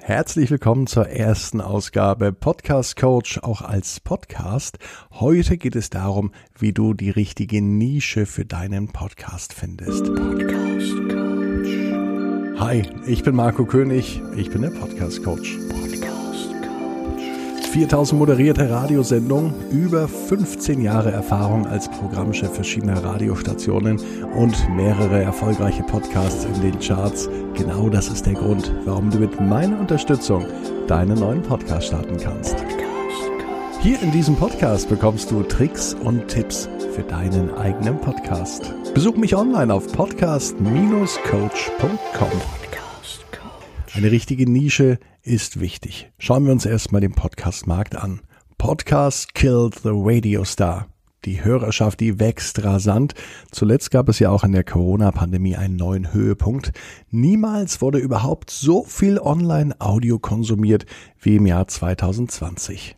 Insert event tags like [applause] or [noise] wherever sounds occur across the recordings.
Herzlich willkommen zur ersten Ausgabe Podcast Coach, auch als Podcast. Heute geht es darum, wie du die richtige Nische für deinen Podcast findest. Podcast Coach. Hi, ich bin Marco König, ich bin der Podcast Coach. 4000 moderierte Radiosendungen, über 15 Jahre Erfahrung als Programmchef verschiedener Radiostationen und mehrere erfolgreiche Podcasts in den Charts. Genau das ist der Grund, warum du mit meiner Unterstützung deinen neuen Podcast starten kannst. Hier in diesem Podcast bekommst du Tricks und Tipps für deinen eigenen Podcast. Besuch mich online auf podcast-coach.com. Eine richtige Nische ist wichtig. Schauen wir uns erstmal den Podcast-Markt an. Podcast killed the radio star. Die Hörerschaft, die wächst rasant. Zuletzt gab es ja auch in der Corona-Pandemie einen neuen Höhepunkt. Niemals wurde überhaupt so viel Online-Audio konsumiert wie im Jahr 2020.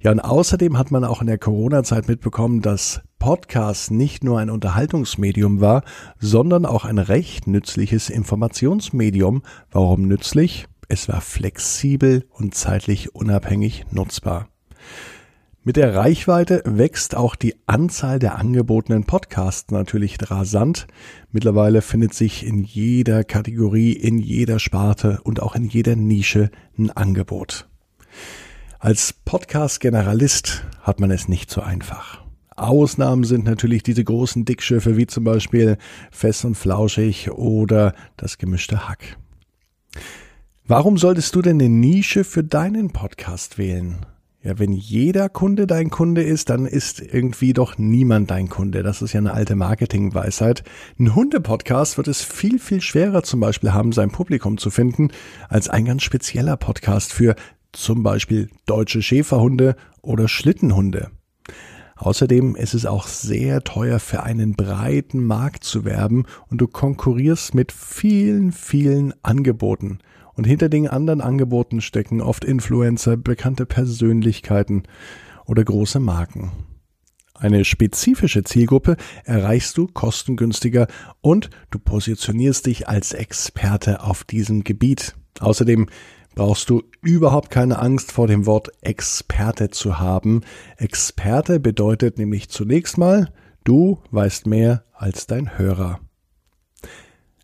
Ja, und außerdem hat man auch in der Corona-Zeit mitbekommen, dass Podcast nicht nur ein Unterhaltungsmedium war, sondern auch ein recht nützliches Informationsmedium. Warum nützlich? Es war flexibel und zeitlich unabhängig nutzbar. Mit der Reichweite wächst auch die Anzahl der angebotenen Podcasts natürlich rasant. Mittlerweile findet sich in jeder Kategorie, in jeder Sparte und auch in jeder Nische ein Angebot. Als Podcast-Generalist hat man es nicht so einfach. Ausnahmen sind natürlich diese großen Dickschiffe wie zum Beispiel Fest und Flauschig oder das gemischte Hack. Warum solltest du denn eine Nische für deinen Podcast wählen? Ja, wenn jeder Kunde dein Kunde ist, dann ist irgendwie doch niemand dein Kunde. Das ist ja eine alte Marketingweisheit. Ein Hunde-Podcast wird es viel, viel schwerer zum Beispiel haben, sein Publikum zu finden, als ein ganz spezieller Podcast für zum Beispiel deutsche Schäferhunde oder Schlittenhunde. Außerdem ist es auch sehr teuer für einen breiten Markt zu werben und du konkurrierst mit vielen, vielen Angeboten. Und hinter den anderen Angeboten stecken oft Influencer, bekannte Persönlichkeiten oder große Marken. Eine spezifische Zielgruppe erreichst du kostengünstiger und du positionierst dich als Experte auf diesem Gebiet. Außerdem brauchst du überhaupt keine Angst vor dem Wort Experte zu haben. Experte bedeutet nämlich zunächst mal, du weißt mehr als dein Hörer.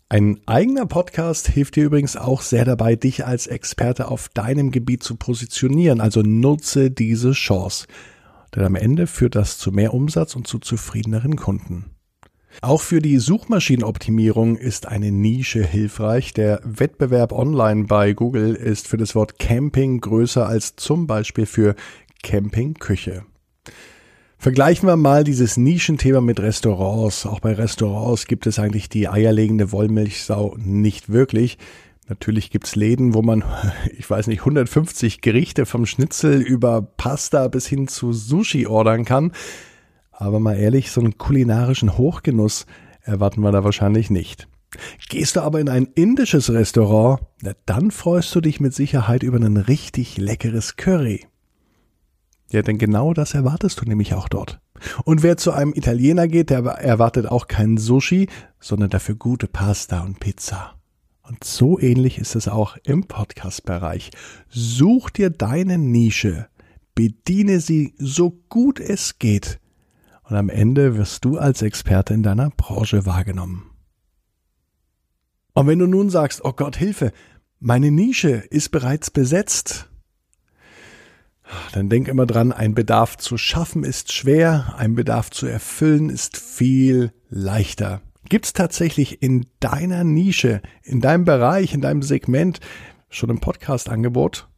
Ein eigener Podcast hilft dir übrigens auch sehr dabei, dich als Experte auf deinem Gebiet zu positionieren. Also nutze diese Chance. Denn am Ende führt das zu mehr Umsatz und zu zufriedeneren Kunden. Auch für die Suchmaschinenoptimierung ist eine Nische hilfreich. Der Wettbewerb online bei Google ist für das Wort Camping größer als zum Beispiel für Campingküche. Vergleichen wir mal dieses Nischenthema mit Restaurants. Auch bei Restaurants gibt es eigentlich die eierlegende Wollmilchsau nicht wirklich. Natürlich gibt's Läden, wo man, [laughs] ich weiß nicht, 150 Gerichte vom Schnitzel über Pasta bis hin zu Sushi ordern kann. Aber mal ehrlich, so einen kulinarischen Hochgenuss erwarten wir da wahrscheinlich nicht. Gehst du aber in ein indisches Restaurant, na, dann freust du dich mit Sicherheit über ein richtig leckeres Curry. Ja, denn genau das erwartest du nämlich auch dort. Und wer zu einem Italiener geht, der erwartet auch kein Sushi, sondern dafür gute Pasta und Pizza. Und so ähnlich ist es auch im Podcast-Bereich. Such dir deine Nische, bediene sie so gut es geht und am Ende wirst du als Experte in deiner Branche wahrgenommen. Und wenn du nun sagst, oh Gott, Hilfe, meine Nische ist bereits besetzt, dann denk immer dran, ein Bedarf zu schaffen ist schwer, ein Bedarf zu erfüllen ist viel leichter. Gibt es tatsächlich in deiner Nische, in deinem Bereich, in deinem Segment schon ein Podcast-Angebot?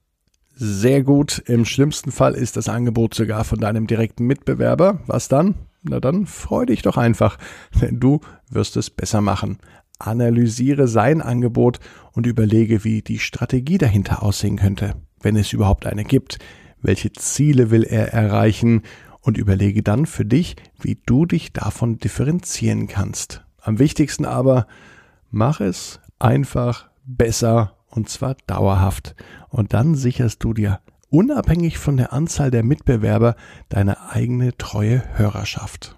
Sehr gut. Im schlimmsten Fall ist das Angebot sogar von deinem direkten Mitbewerber. Was dann? Na dann freu dich doch einfach, denn [laughs] du wirst es besser machen. Analysiere sein Angebot und überlege, wie die Strategie dahinter aussehen könnte, wenn es überhaupt eine gibt welche Ziele will er erreichen und überlege dann für dich, wie du dich davon differenzieren kannst. Am wichtigsten aber, mach es einfach besser und zwar dauerhaft. Und dann sicherst du dir unabhängig von der Anzahl der Mitbewerber deine eigene treue Hörerschaft.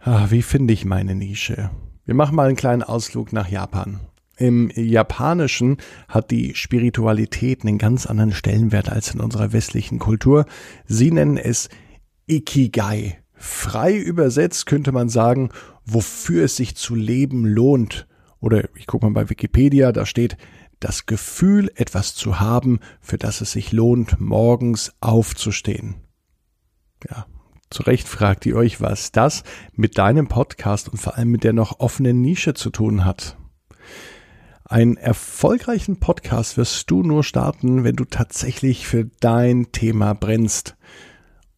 Ah, wie finde ich meine Nische? Wir machen mal einen kleinen Ausflug nach Japan. Im Japanischen hat die Spiritualität einen ganz anderen Stellenwert als in unserer westlichen Kultur. Sie nennen es Ikigai. Frei übersetzt könnte man sagen, wofür es sich zu leben lohnt. Oder ich gucke mal bei Wikipedia, da steht das Gefühl, etwas zu haben, für das es sich lohnt, morgens aufzustehen. Ja, zu Recht fragt ihr euch, was das mit deinem Podcast und vor allem mit der noch offenen Nische zu tun hat. Einen erfolgreichen Podcast wirst du nur starten, wenn du tatsächlich für dein Thema brennst.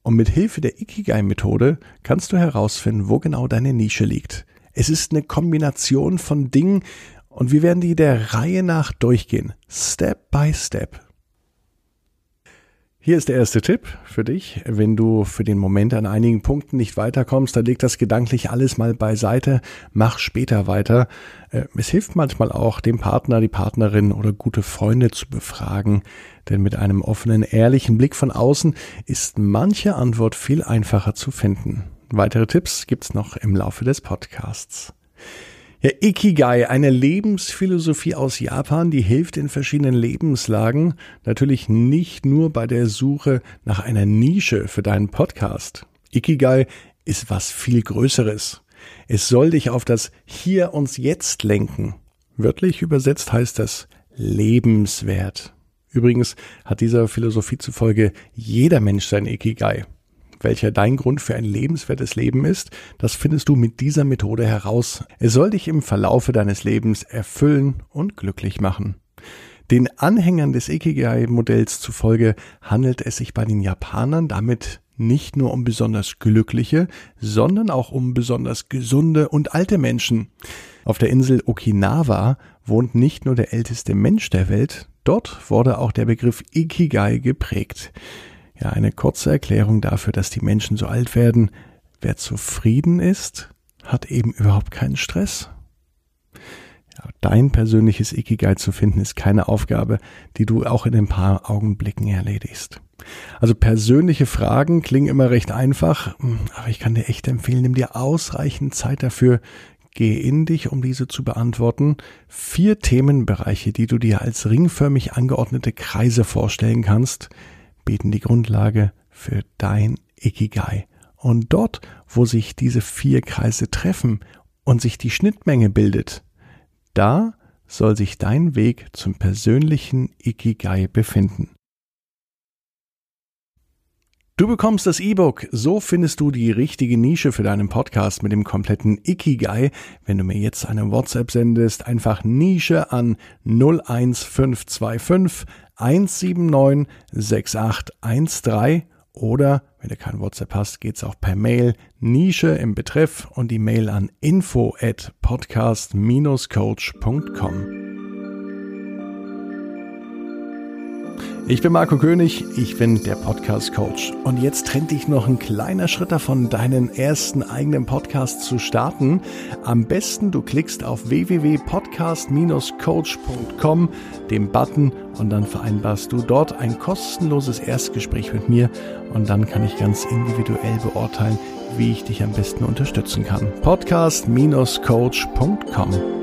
Und mit Hilfe der Ikigai-Methode kannst du herausfinden, wo genau deine Nische liegt. Es ist eine Kombination von Dingen und wir werden die der Reihe nach durchgehen. Step by Step. Hier ist der erste Tipp für dich. Wenn du für den Moment an einigen Punkten nicht weiterkommst, dann leg das gedanklich alles mal beiseite, mach später weiter. Äh, es hilft manchmal auch, den Partner, die Partnerin oder gute Freunde zu befragen, denn mit einem offenen, ehrlichen Blick von außen ist manche Antwort viel einfacher zu finden. Weitere Tipps gibt's noch im Laufe des Podcasts. Ja, Ikigai, eine Lebensphilosophie aus Japan, die hilft in verschiedenen Lebenslagen, natürlich nicht nur bei der Suche nach einer Nische für deinen Podcast. Ikigai ist was viel Größeres. Es soll dich auf das Hier und Jetzt lenken. Wörtlich übersetzt heißt das lebenswert. Übrigens hat dieser Philosophie zufolge jeder Mensch sein Ikigai welcher dein Grund für ein lebenswertes Leben ist, das findest du mit dieser Methode heraus. Es soll dich im Verlaufe deines Lebens erfüllen und glücklich machen. Den Anhängern des Ikigai-Modells zufolge handelt es sich bei den Japanern damit nicht nur um besonders glückliche, sondern auch um besonders gesunde und alte Menschen. Auf der Insel Okinawa wohnt nicht nur der älteste Mensch der Welt, dort wurde auch der Begriff Ikigai geprägt. Ja, eine kurze Erklärung dafür, dass die Menschen so alt werden. Wer zufrieden ist, hat eben überhaupt keinen Stress. Ja, dein persönliches Ikigai zu finden, ist keine Aufgabe, die du auch in ein paar Augenblicken erledigst. Also persönliche Fragen klingen immer recht einfach, aber ich kann dir echt empfehlen, nimm dir ausreichend Zeit dafür, geh in dich, um diese zu beantworten. Vier Themenbereiche, die du dir als ringförmig angeordnete Kreise vorstellen kannst, bieten die Grundlage für dein Ikigai. Und dort, wo sich diese vier Kreise treffen und sich die Schnittmenge bildet, da soll sich dein Weg zum persönlichen Ikigai befinden. Du bekommst das E-Book. So findest du die richtige Nische für deinen Podcast mit dem kompletten Ikigai. Wenn du mir jetzt eine WhatsApp sendest, einfach Nische an 01525 179 6813 oder wenn du kein WhatsApp hast, geht's auch per Mail Nische im Betreff und die Mail an info at podcast-coach.com. Ich bin Marco König, ich bin der Podcast Coach und jetzt trennt dich noch ein kleiner Schritt davon, deinen ersten eigenen Podcast zu starten. Am besten du klickst auf www.podcast-coach.com, den Button und dann vereinbarst du dort ein kostenloses Erstgespräch mit mir und dann kann ich ganz individuell beurteilen, wie ich dich am besten unterstützen kann. Podcast-coach.com